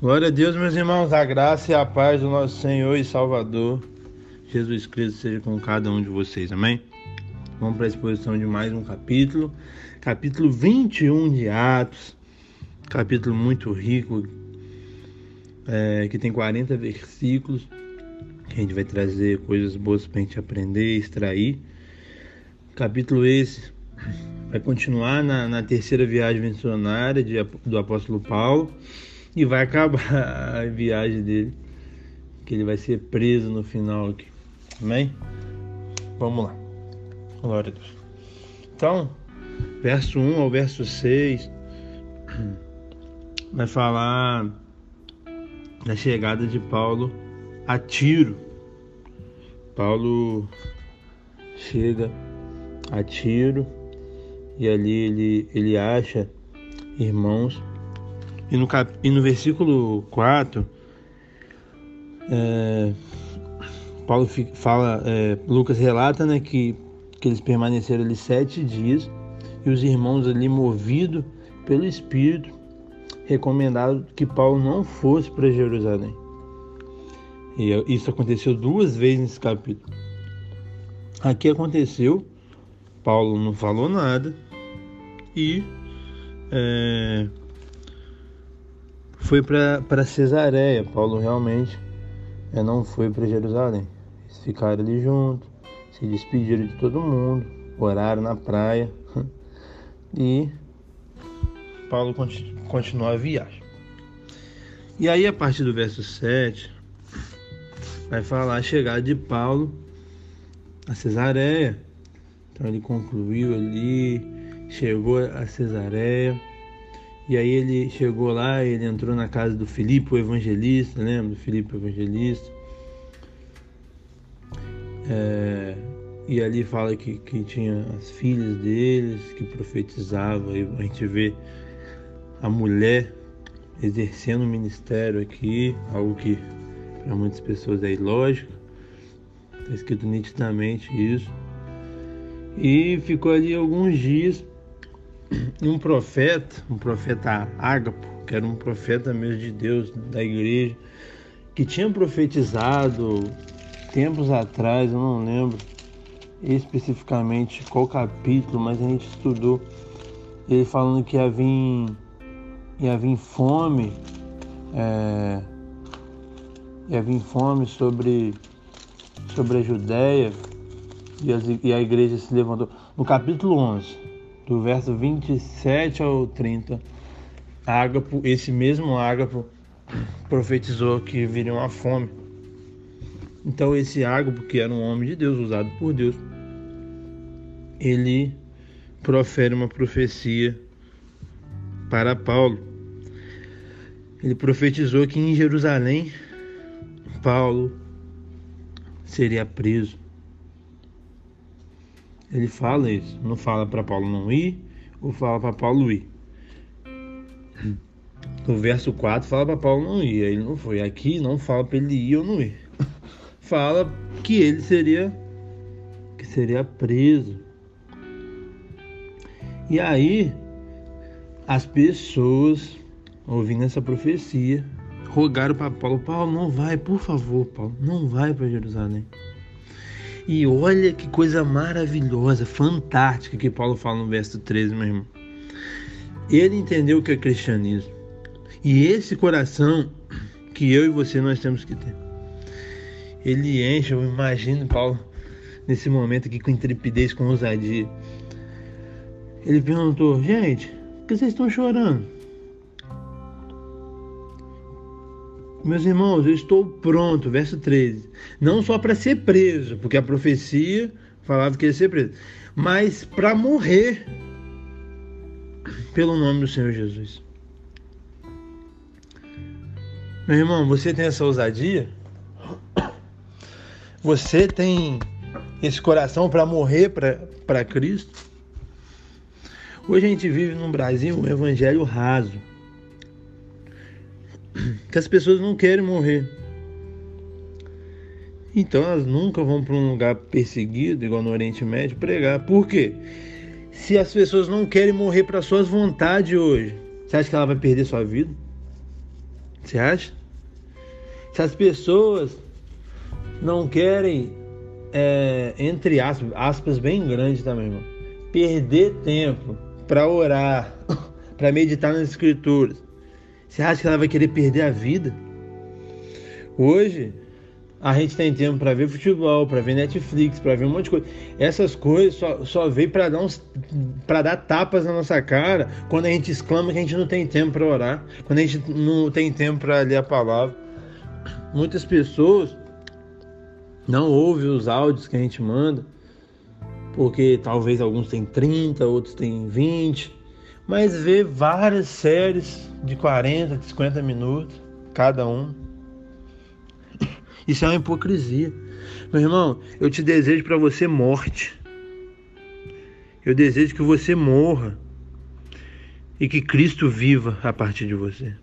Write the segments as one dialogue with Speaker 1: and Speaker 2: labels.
Speaker 1: Glória a Deus, meus irmãos, a graça e a paz do nosso Senhor e Salvador Jesus Cristo seja com cada um de vocês, amém? Vamos para a exposição de mais um capítulo, capítulo 21 de Atos, capítulo muito rico, é, que tem 40 versículos, que a gente vai trazer coisas boas para a gente aprender, extrair. Capítulo esse vai continuar na, na terceira viagem missionária de, do apóstolo Paulo e vai acabar a viagem dele, que ele vai ser preso no final aqui. Amém? Vamos lá. Glória a Deus. Então, verso 1 ao verso 6 vai falar da chegada de Paulo a Tiro. Paulo chega a Tiro e ali ele, ele acha irmãos e no, cap... e no versículo 4, é... Paulo fala, é... Lucas relata né, que, que eles permaneceram ali sete dias e os irmãos ali, movidos pelo Espírito, recomendaram que Paulo não fosse para Jerusalém. E isso aconteceu duas vezes nesse capítulo. Aqui aconteceu, Paulo não falou nada e é, foi para Cesareia. Paulo realmente é, não foi para Jerusalém. Eles ficaram ali juntos, se despediram de todo mundo, oraram na praia e Paulo continuou a viagem. E aí, a partir do verso 7, vai falar a chegada de Paulo a Cesareia. Então ele concluiu ali, chegou a Cesareia. E aí ele chegou lá, ele entrou na casa do Filipe, o evangelista, lembra do Filipe, evangelista? É, e ali fala que, que tinha as filhas deles, que profetizava, e a gente vê a mulher exercendo o ministério aqui, algo que para muitas pessoas é ilógico, está escrito nitidamente isso. E ficou ali alguns dias um profeta, um profeta Ágapo, que era um profeta mesmo de Deus, da igreja, que tinha profetizado tempos atrás, eu não lembro especificamente qual capítulo, mas a gente estudou ele falando que ia vir, ia vir fome, é, ia vir fome sobre, sobre a Judéia e, as, e a igreja se levantou. No capítulo 11, do verso 27 ao 30, Ágapo, esse mesmo Ágapo, profetizou que viria uma fome. Então esse Ágapo, que era um homem de Deus, usado por Deus, ele profere uma profecia para Paulo. Ele profetizou que em Jerusalém Paulo seria preso. Ele fala isso, não fala para Paulo não ir, ou fala para Paulo ir. No verso 4 fala para Paulo não ir, ele não foi. Aqui não fala para ele ir ou não ir. Fala que ele seria que seria preso. E aí as pessoas ouvindo essa profecia rogaram para Paulo, Paulo não vai, por favor, Paulo, não vai para Jerusalém. E olha que coisa maravilhosa, fantástica que Paulo fala no verso 13, meu irmão. Ele entendeu o que é cristianismo. E esse coração que eu e você nós temos que ter. Ele enche, eu imagino Paulo nesse momento aqui com intrepidez, com ousadia. Ele perguntou: Gente, por que vocês estão chorando? Meus irmãos, eu estou pronto, verso 13. Não só para ser preso, porque a profecia falava que ia ser preso, mas para morrer pelo nome do Senhor Jesus. Meu irmão, você tem essa ousadia? Você tem esse coração para morrer para Cristo? Hoje a gente vive num Brasil um evangelho raso que as pessoas não querem morrer. Então elas nunca vão para um lugar perseguido, igual no Oriente Médio, pregar. Por quê? Se as pessoas não querem morrer para suas vontades hoje, você acha que ela vai perder sua vida? Você acha? Se as pessoas não querem, é, entre aspas, aspas bem grandes também, irmão, perder tempo para orar, para meditar nas escrituras, você acha que ela vai querer perder a vida? Hoje, a gente tem tempo para ver futebol, para ver Netflix, para ver um monte de coisa. Essas coisas só, só veio para dar uns para dar tapas na nossa cara quando a gente exclama que a gente não tem tempo para orar, quando a gente não tem tempo para ler a palavra. Muitas pessoas não ouvem os áudios que a gente manda, porque talvez alguns têm 30, outros têm 20, mas vê várias séries de 40, de 50 minutos cada um isso é uma hipocrisia. Meu irmão, eu te desejo para você morte. Eu desejo que você morra e que Cristo viva a partir de você.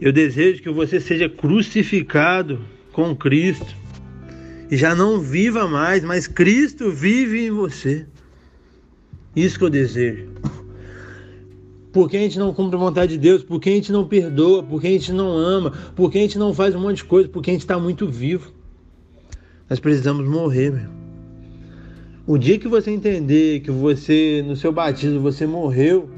Speaker 1: Eu desejo que você seja crucificado com Cristo e já não viva mais, mas Cristo vive em você. Isso que eu desejo porque a gente não cumpre a vontade de Deus, porque a gente não perdoa, porque a gente não ama, porque a gente não faz um monte de coisa, porque a gente está muito vivo. Nós precisamos morrer, meu. O dia que você entender que você, no seu batismo, você morreu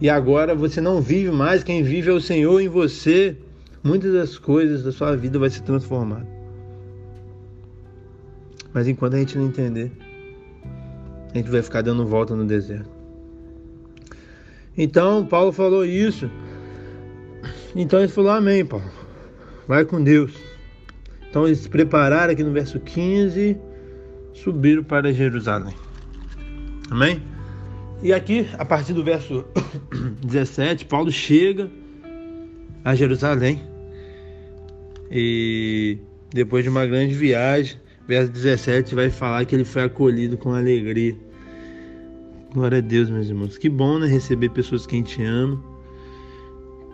Speaker 1: e agora você não vive mais, quem vive é o Senhor em você, muitas das coisas da sua vida vai se transformar. Mas enquanto a gente não entender, a gente vai ficar dando volta no deserto. Então, Paulo falou isso. Então ele falou: Amém, Paulo. Vai com Deus. Então eles se prepararam aqui no verso 15, subiram para Jerusalém. Amém? E aqui, a partir do verso 17, Paulo chega a Jerusalém. E depois de uma grande viagem, verso 17 vai falar que ele foi acolhido com alegria. Glória a Deus, meus irmãos. Que bom, né? Receber pessoas que a gente ama,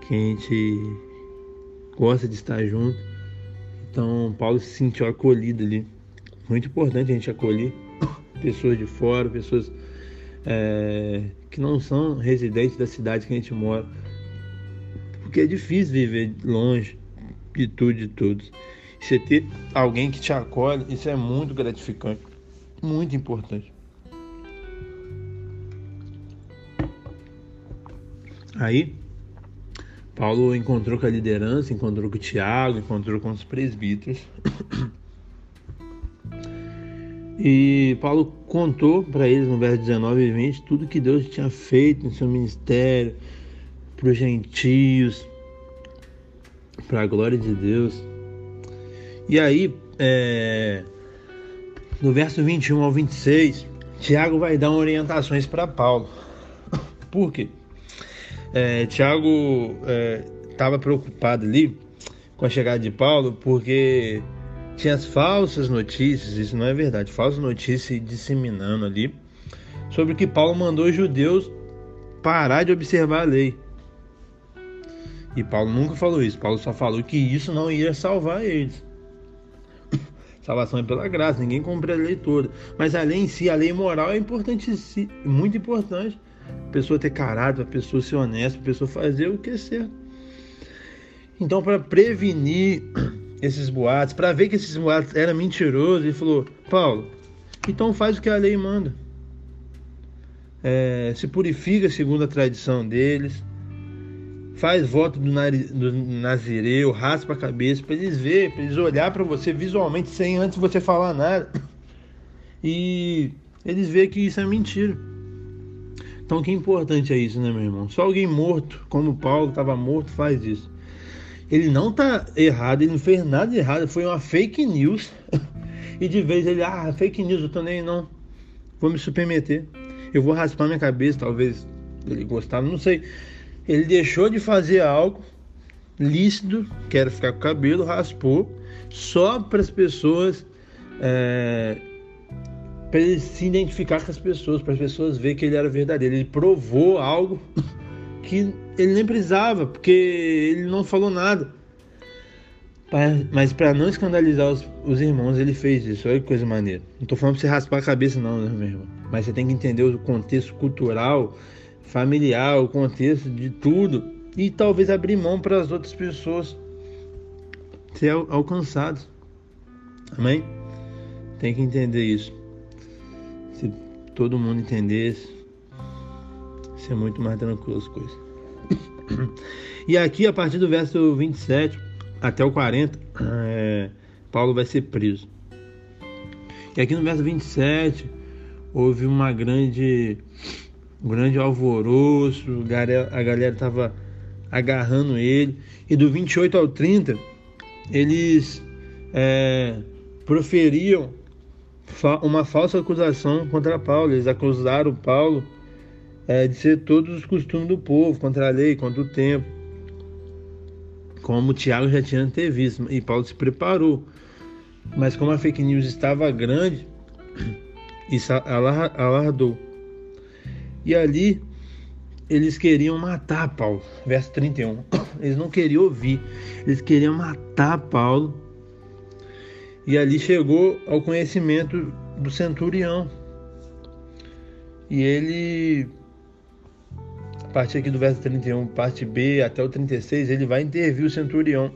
Speaker 1: que a gente gosta de estar junto. Então, Paulo se sentiu acolhido ali. Muito importante a gente acolher pessoas de fora, pessoas é, que não são residentes da cidade que a gente mora. Porque é difícil viver longe de tudo e de todos. Você ter alguém que te acolhe, isso é muito gratificante, muito importante. Aí, Paulo encontrou com a liderança, encontrou com o Tiago, encontrou com os presbíteros. E Paulo contou para eles no verso 19 e 20 tudo que Deus tinha feito no seu ministério, para os gentios, para a glória de Deus. E aí, é, no verso 21 ao 26, Tiago vai dar orientações para Paulo. Por quê? É, Tiago estava é, preocupado ali com a chegada de Paulo porque tinha as falsas notícias, isso não é verdade, falsas notícias disseminando ali sobre que Paulo mandou os judeus parar de observar a lei. E Paulo nunca falou isso, Paulo só falou que isso não ia salvar eles. Salvação é pela graça, ninguém cumpre a lei toda. Mas a lei em si, a lei moral é importante, muito importante. A pessoa ter caráter, a pessoa ser honesta, a pessoa fazer o que é certo. Então, para prevenir esses boatos, para ver que esses boatos eram mentirosos, ele falou: Paulo, então faz o que a lei manda. É, se purifica segundo a tradição deles, faz voto do, do nazireu, raspa a cabeça para eles verem, para eles olhar para você visualmente sem antes você falar nada. E eles verem que isso é mentira. Então, que importante é isso, né, meu irmão? Só alguém morto, como Paulo estava morto, faz isso. Ele não está errado, ele não fez nada de errado, foi uma fake news. e de vez ele, ah, fake news, eu tô nem não. Vou me submeter. Eu vou raspar minha cabeça, talvez ele gostava, não sei. Ele deixou de fazer algo lícito, que era ficar com o cabelo, raspou, só para as pessoas é, para ele se identificar com as pessoas, para as pessoas ver que ele era verdadeiro. Ele provou algo que ele nem precisava, porque ele não falou nada. Mas para não escandalizar os, os, irmãos, ele fez isso. Olha que coisa maneira. Não estou falando para você raspar a cabeça, não, né, meu irmão? Mas você tem que entender o contexto cultural, familiar, o contexto de tudo e talvez abrir mão para as outras pessoas ser alcançadas. Amém? Tem que entender isso. Se todo mundo entendesse, ser muito mais tranquilo as coisas. E aqui, a partir do verso 27 até o 40, é, Paulo vai ser preso. E aqui no verso 27, houve uma grande, um grande alvoroço, a galera estava agarrando ele. E do 28 ao 30, eles é, proferiam uma falsa acusação contra Paulo. Eles acusaram Paulo é, de ser todos os costumes do povo, contra a lei, contra o tempo. Como Tiago já tinha visto, e Paulo se preparou. Mas como a fake news estava grande, isso alardou. E ali eles queriam matar Paulo. Verso 31. Eles não queriam ouvir, eles queriam matar Paulo. E ali chegou ao conhecimento do centurião. E ele, a partir aqui do verso 31, parte B até o 36, ele vai intervir o centurião.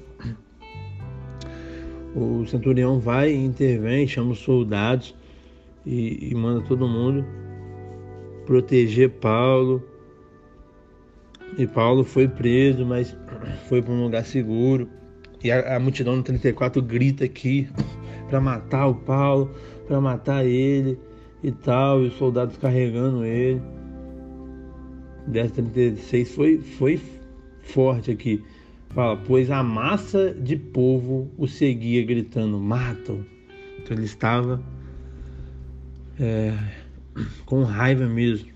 Speaker 1: O centurião vai intervém, chama os soldados e, e manda todo mundo proteger Paulo e Paulo foi preso, mas foi para um lugar seguro. E a, a multidão no 34 grita aqui para matar o Paulo, para matar ele e tal, e os soldados carregando ele. 1036 foi, foi forte aqui. Fala, pois a massa de povo o seguia gritando, matam. Então ele estava é, com raiva mesmo.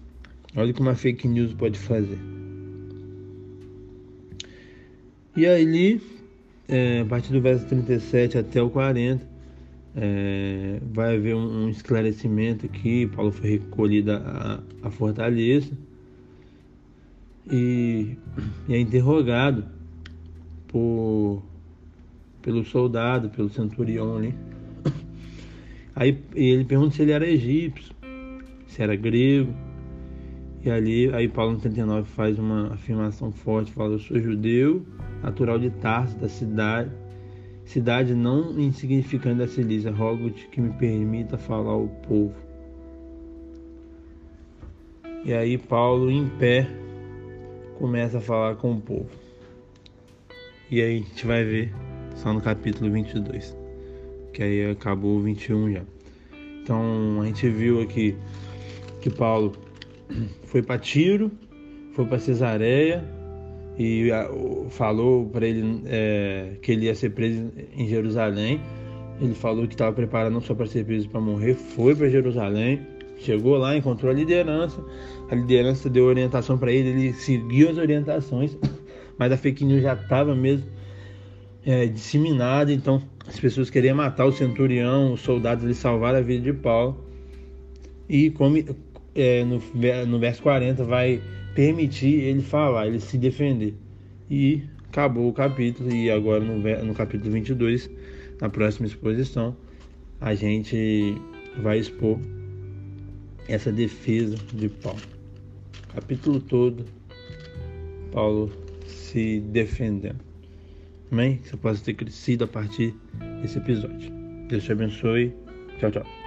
Speaker 1: Olha como a fake news pode fazer. E aí, é, a partir do verso 37 até o 40, é, vai haver um, um, esclarecimento aqui. Paulo foi recolhido a fortaleza e, e, é interrogado por, pelo soldado, pelo centurião ali. Aí ele pergunta se ele era egípcio, se era grego. E ali, aí Paulo no 39 faz uma afirmação forte, fala, eu sou judeu natural de Tarso, da cidade, cidade não insignificante da Cilícia, rogo-te que me permita falar ao povo. E aí Paulo, em pé, começa a falar com o povo. E aí a gente vai ver só no capítulo 22, que aí acabou o 21 já. Então a gente viu aqui que Paulo foi para Tiro, foi para Cesareia, e falou para ele é, que ele ia ser preso em Jerusalém. Ele falou que estava preparado não só para ser preso para morrer, foi para Jerusalém, chegou lá, encontrou a liderança. A liderança deu orientação para ele, ele seguiu as orientações, mas a fake news já estava mesmo é, disseminada. Então as pessoas queriam matar o centurião, os soldados eles salvaram a vida de Paulo. E como é, no, no verso 40 vai permitir ele falar, ele se defender. E acabou o capítulo, e agora no, no capítulo 22, na próxima exposição, a gente vai expor essa defesa de Paulo. Capítulo todo, Paulo se defendendo. Amém? Que você possa ter crescido a partir desse episódio. Deus te abençoe. Tchau, tchau.